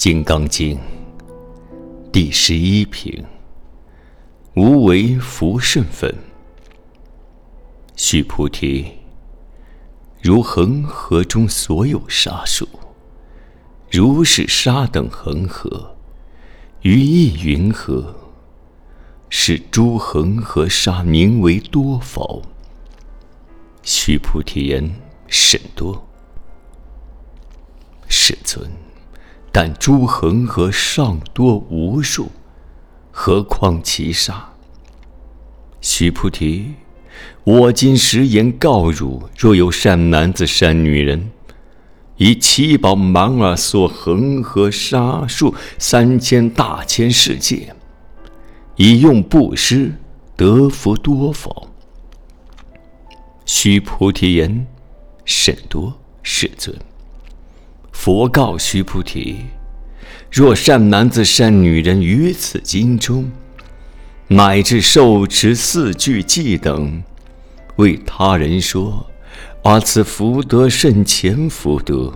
金刚经第十一品：无为福甚分。须菩提，如恒河中所有沙数，如是沙等恒河，于意云何？是诸恒河沙名为多否？须菩提言：甚多。世尊。但诸恒河尚多无数，何况其沙？须菩提，我今实言告汝：若有善男子、善女人，以七宝满耳所恒河沙数三千大千世界，以用布施，得福多否？须菩提言：甚多，世尊。佛告须菩提：若善男子、善女人于此经中，乃至受持四句偈等，为他人说，而此福德甚前福德。《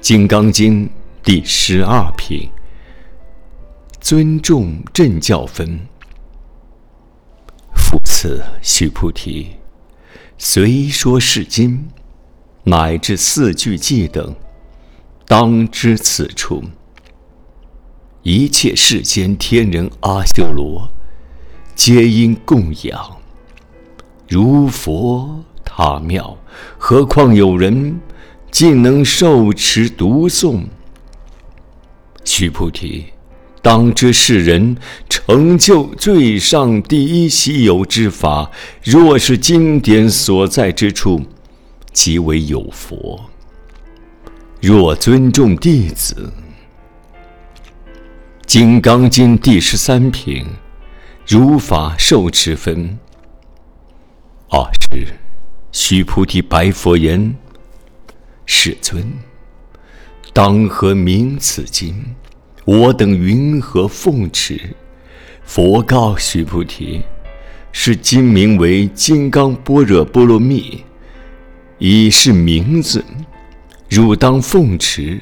金刚经》第十二品：尊重正教分。复次，须菩提，虽说是经。乃至四句偈等，当知此处一切世间天人阿修罗，皆因供养。如佛塔庙，何况有人竟能受持读诵？须菩提，当知世人成就最上第一稀有之法，若是经典所在之处。即为有佛。若尊重弟子，《金刚经》第十三品，如法受持分。二是，须菩提白佛言：“世尊，当何名此经？我等云何奉持？”佛告须菩提：“是经名为《金刚般若波罗蜜》。”以是名字，汝当奉持。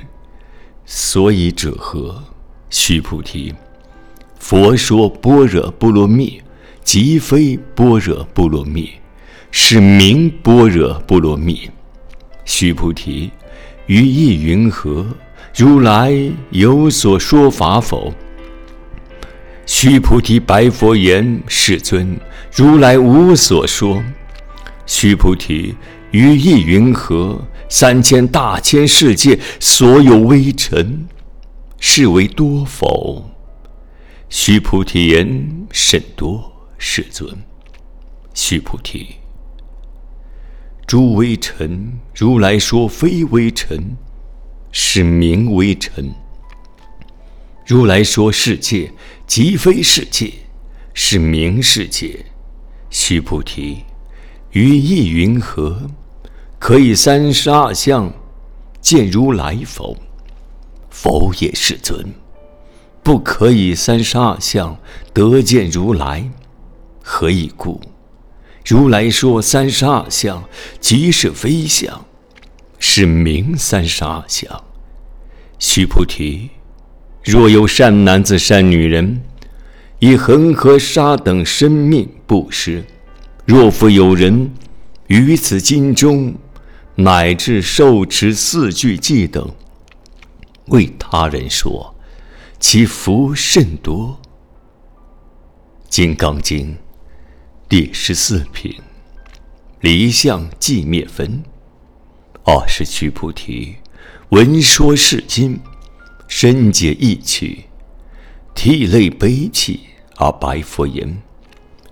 所以者何？须菩提，佛说般若波罗蜜，即非般若波罗蜜，是名般若波罗蜜。须菩提，于意云何？如来有所说法否？须菩提白佛言：世尊，如来无所说。须菩提。于意云何？三千大千世界所有微尘，是为多否？须菩提言：甚多，世尊。须菩提，诸微尘，如来说非微尘，是名微尘；如来说世界，即非世界，是名世界。须菩提，于意云何？可以三十二相见如来否？否也，世尊。不可以三十二相得见如来，何以故？如来说三十二相即是非相，是名三十二相。须菩提，若有善男子、善女人，以恒河沙等生命布施；若复有人于此经中，乃至受持四句偈等，为他人说，其福甚多。《金刚经》第十四品：离相寂灭分。二是须菩提，闻说是经，深解意趣，涕泪悲泣，而白佛言：“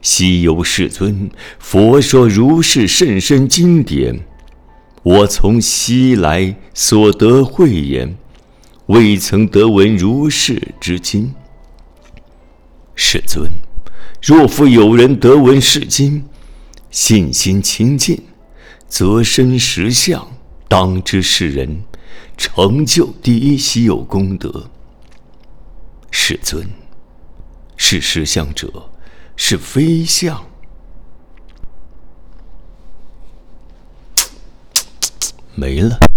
昔有世尊，佛说如是甚深经典。”我从西来所得慧眼，未曾得闻如是之经。世尊，若复有人得闻是经，信心清净，则生实相，当知是人成就第一稀有功德。世尊，是实相者，是非相。没了。